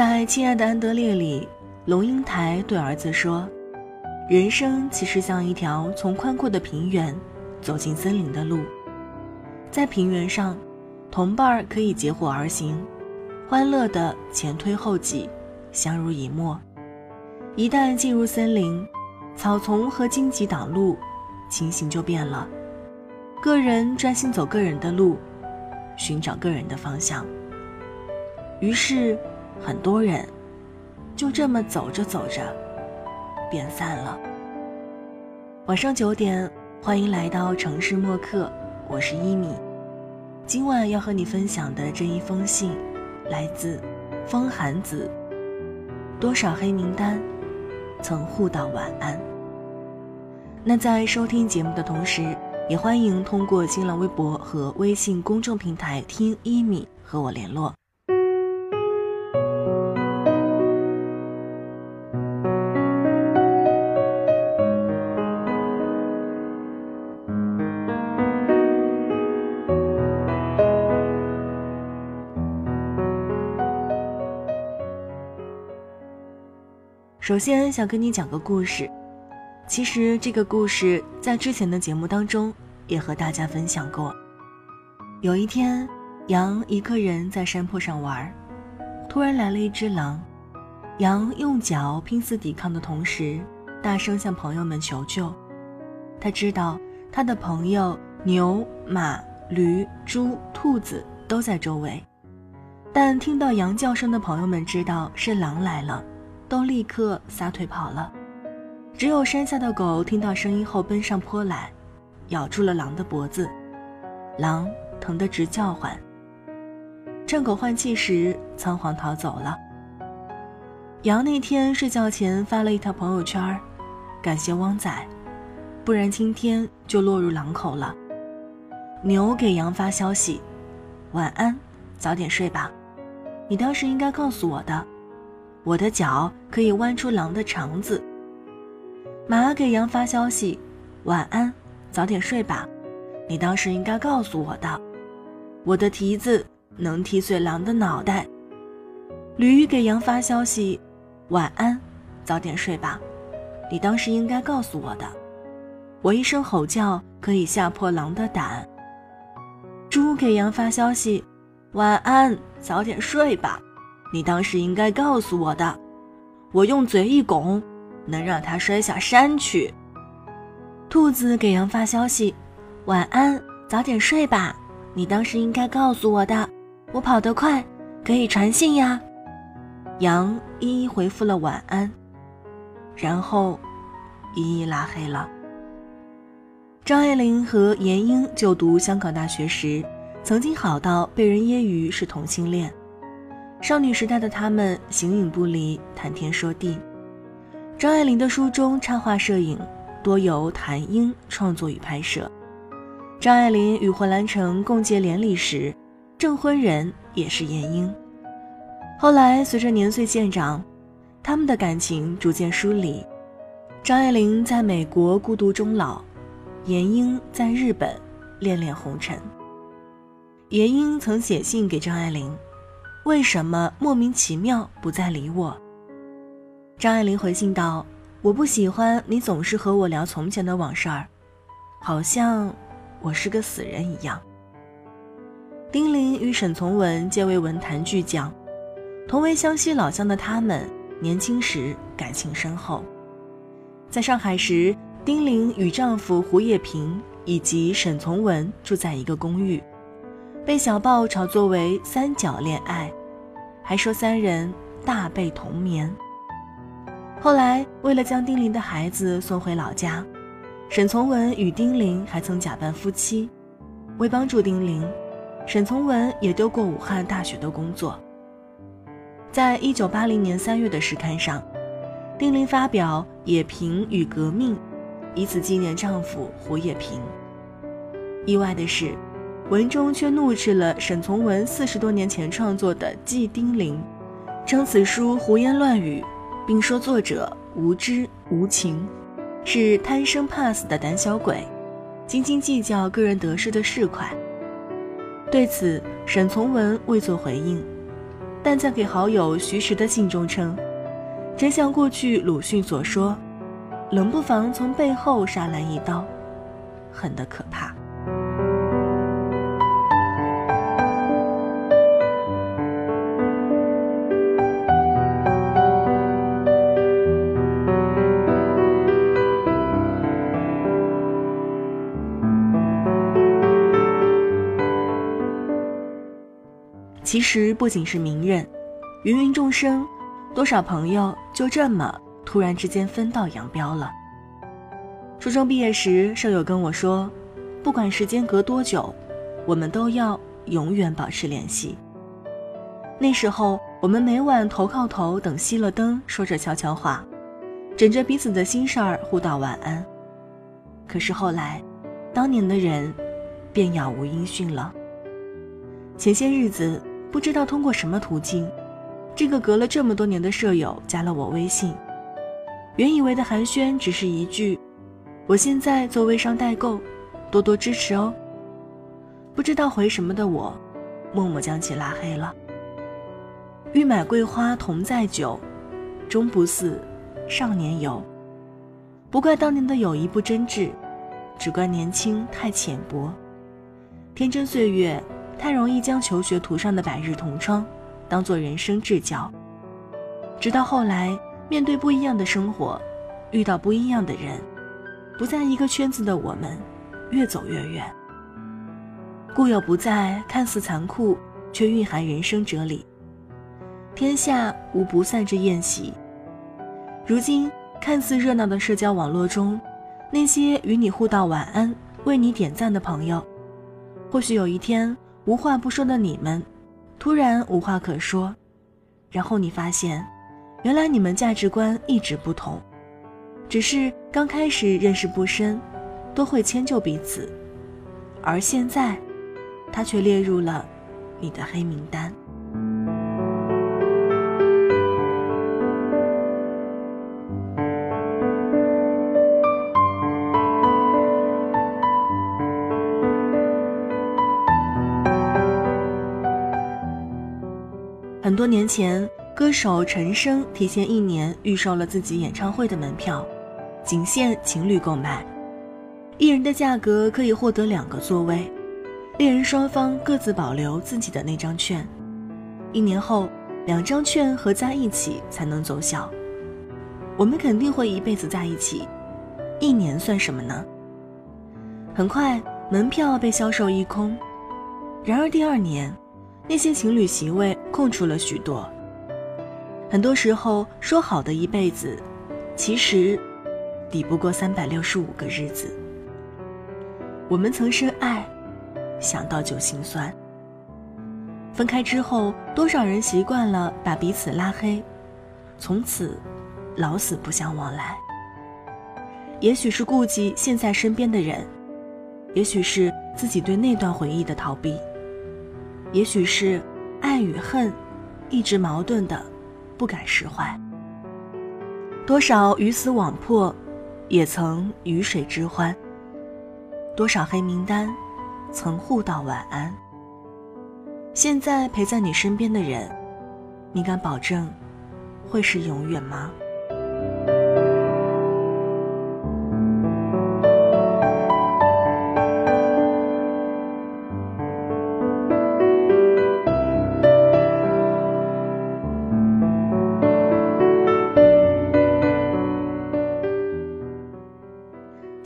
在《亲爱的安德烈》里，龙应台对儿子说：“人生其实像一条从宽阔的平原走进森林的路，在平原上，同伴可以结伙而行，欢乐的前推后挤，相濡以沫；一旦进入森林，草丛和荆棘挡路，情形就变了。个人专心走个人的路，寻找个人的方向。于是。”很多人就这么走着走着，变散了。晚上九点，欢迎来到城市默客，我是一米。今晚要和你分享的这一封信，来自风寒子。多少黑名单，曾互道晚安。那在收听节目的同时，也欢迎通过新浪微博和微信公众平台听一米和我联络。首先想跟你讲个故事，其实这个故事在之前的节目当中也和大家分享过。有一天，羊一个人在山坡上玩，突然来了一只狼，羊用脚拼死抵抗的同时，大声向朋友们求救。他知道他的朋友牛、马、驴、猪、兔子都在周围，但听到羊叫声的朋友们知道是狼来了。都立刻撒腿跑了，只有山下的狗听到声音后奔上坡来，咬住了狼的脖子，狼疼得直叫唤。趁狗换气时，仓皇逃走了。羊那天睡觉前发了一条朋友圈，感谢汪仔，不然今天就落入狼口了。牛给羊发消息：晚安，早点睡吧，你当时应该告诉我的。我的脚可以弯出狼的肠子。马给羊发消息：“晚安，早点睡吧。”你当时应该告诉我的。我的蹄子能踢碎狼的脑袋。驴给羊发消息：“晚安，早点睡吧。”你当时应该告诉我的。我一声吼叫可以吓破狼的胆。猪给羊发消息：“晚安，早点睡吧。”你当时应该告诉我的，我用嘴一拱，能让他摔下山去。兔子给羊发消息：“晚安，早点睡吧。”你当时应该告诉我的，我跑得快，可以传信呀。羊一一回复了晚安，然后一一拉黑了。张爱玲和闫英就读香港大学时，曾经好到被人揶揄是同性恋。少女时代的他们形影不离，谈天说地。张爱玲的书中插画摄影多由谭英创作与拍摄。张爱玲与胡兰成共结连理时，证婚人也是闫英。后来随着年岁渐长，他们的感情逐渐疏离。张爱玲在美国孤独终老，闫英在日本恋恋红尘。闫英曾写信给张爱玲。为什么莫名其妙不再理我？张爱玲回信道：“我不喜欢你总是和我聊从前的往事儿，好像我是个死人一样。”丁玲与沈从文皆为文坛巨匠，同为湘西老乡的他们，年轻时感情深厚。在上海时，丁玲与丈夫胡也平以及沈从文住在一个公寓。被小报炒作为三角恋爱，还说三人大被同眠。后来为了将丁玲的孩子送回老家，沈从文与丁玲还曾假扮夫妻。为帮助丁玲，沈从文也丢过武汉大学的工作。在一九八零年三月的时刊上，丁玲发表《野平与革命》，以此纪念丈夫胡也平。意外的是。文中却怒斥了沈从文四十多年前创作的《祭丁玲》，称此书胡言乱语，并说作者无知无情，是贪生怕死的胆小鬼，斤斤计较个人得失的市侩。对此，沈从文未作回应，但在给好友徐实的信中称，真像过去鲁迅所说，冷不防从背后杀来一刀，狠得可怕。其实不仅是名人，芸芸众生，多少朋友就这么突然之间分道扬镳了。初中毕业时，舍友跟我说，不管时间隔多久，我们都要永远保持联系。那时候，我们每晚头靠头等熄了灯，说着悄悄话，枕着彼此的心事儿互道晚安。可是后来，当年的人便杳无音讯了。前些日子。不知道通过什么途径，这个隔了这么多年的舍友加了我微信。原以为的寒暄只是一句：“我现在做微商代购，多多支持哦。”不知道回什么的我，默默将其拉黑了。欲买桂花同载酒，终不似少年游。不怪当年的友谊不真挚，只怪年轻太浅薄，天真岁月。太容易将求学途上的百日同窗，当做人生至交。直到后来，面对不一样的生活，遇到不一样的人，不在一个圈子的我们，越走越远。故友不在，看似残酷，却蕴含人生哲理。天下无不散之宴席。如今看似热闹的社交网络中，那些与你互道晚安、为你点赞的朋友，或许有一天。无话不说的你们，突然无话可说，然后你发现，原来你们价值观一直不同，只是刚开始认识不深，都会迁就彼此，而现在，他却列入了你的黑名单。很多年前，歌手陈升提前一年预售了自己演唱会的门票，仅限情侣购买，一人的价格可以获得两个座位，恋人双方各自保留自己的那张券，一年后两张券合在一起才能奏效。我们肯定会一辈子在一起，一年算什么呢？很快门票被销售一空，然而第二年。那些情侣席位空出了许多。很多时候说好的一辈子，其实抵不过三百六十五个日子。我们曾深爱，想到就心酸。分开之后，多少人习惯了把彼此拉黑，从此老死不相往来。也许是顾及现在身边的人，也许是自己对那段回忆的逃避。也许是爱与恨一直矛盾的，不敢释怀。多少鱼死网破，也曾鱼水之欢。多少黑名单，曾互道晚安。现在陪在你身边的人，你敢保证会是永远吗？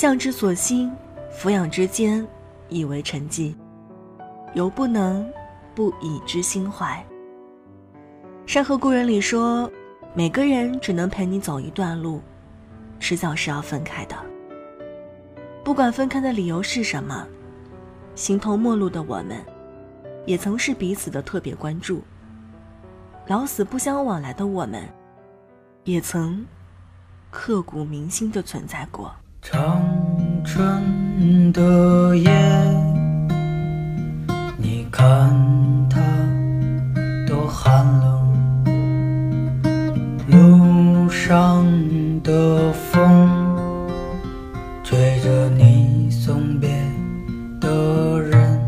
向之所欣，俯仰之间，以为沉寂，犹不能不以之心怀。《山河故人》里说，每个人只能陪你走一段路，迟早是要分开的。不管分开的理由是什么，形同陌路的我们，也曾是彼此的特别关注。老死不相往来的我们，也曾刻骨铭心的存在过。长春的夜，你看它多寒冷。路上的风，吹着你送别的人。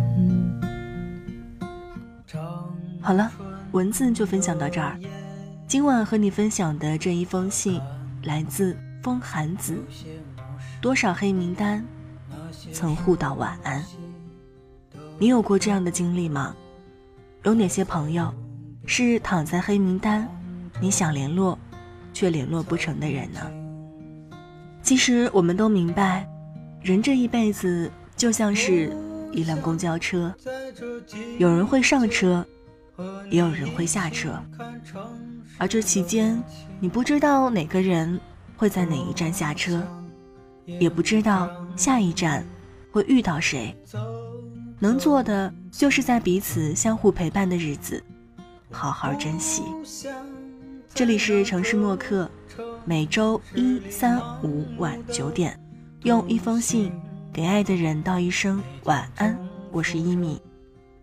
好了，文字就分享到这儿。今晚和你分享的这一封信，来自风寒子。多少黑名单，曾互道晚安。你有过这样的经历吗？有哪些朋友，是躺在黑名单，你想联络，却联络不成的人呢？其实我们都明白，人这一辈子就像是一辆公交车，有人会上车，也有人会下车，而这期间，你不知道哪个人会在哪一站下车，也不知道下一站会遇到谁。能做的就是在彼此相互陪伴的日子，好好珍惜。这里是城市默客，每周一、三、五晚九点，用一封信给爱的人道一声晚安。我是一米。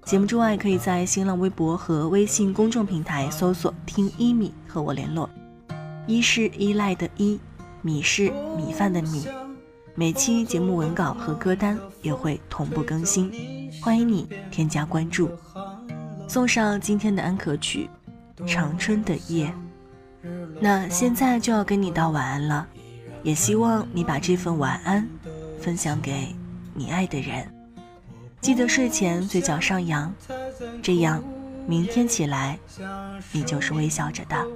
节目之外，可以在新浪微博和微信公众平台搜索“听一米”和我联络。一是依赖的依，米是米饭的米。每期节目文稿和歌单也会同步更新，欢迎你添加关注。送上今天的安可曲《长春的夜》。那现在就要跟你道晚安了，也希望你把这份晚安分享给你爱的人。记得睡前嘴角上扬，这样明天起来你就是微笑着的。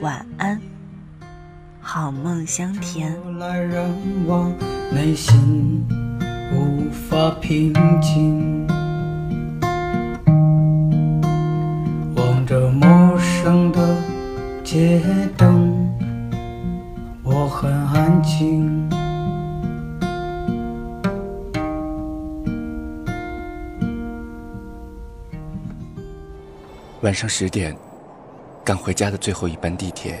晚安。好梦香甜。来人往，内心无法平静。望着陌生的街灯，我很安静。晚上十点，赶回家的最后一班地铁。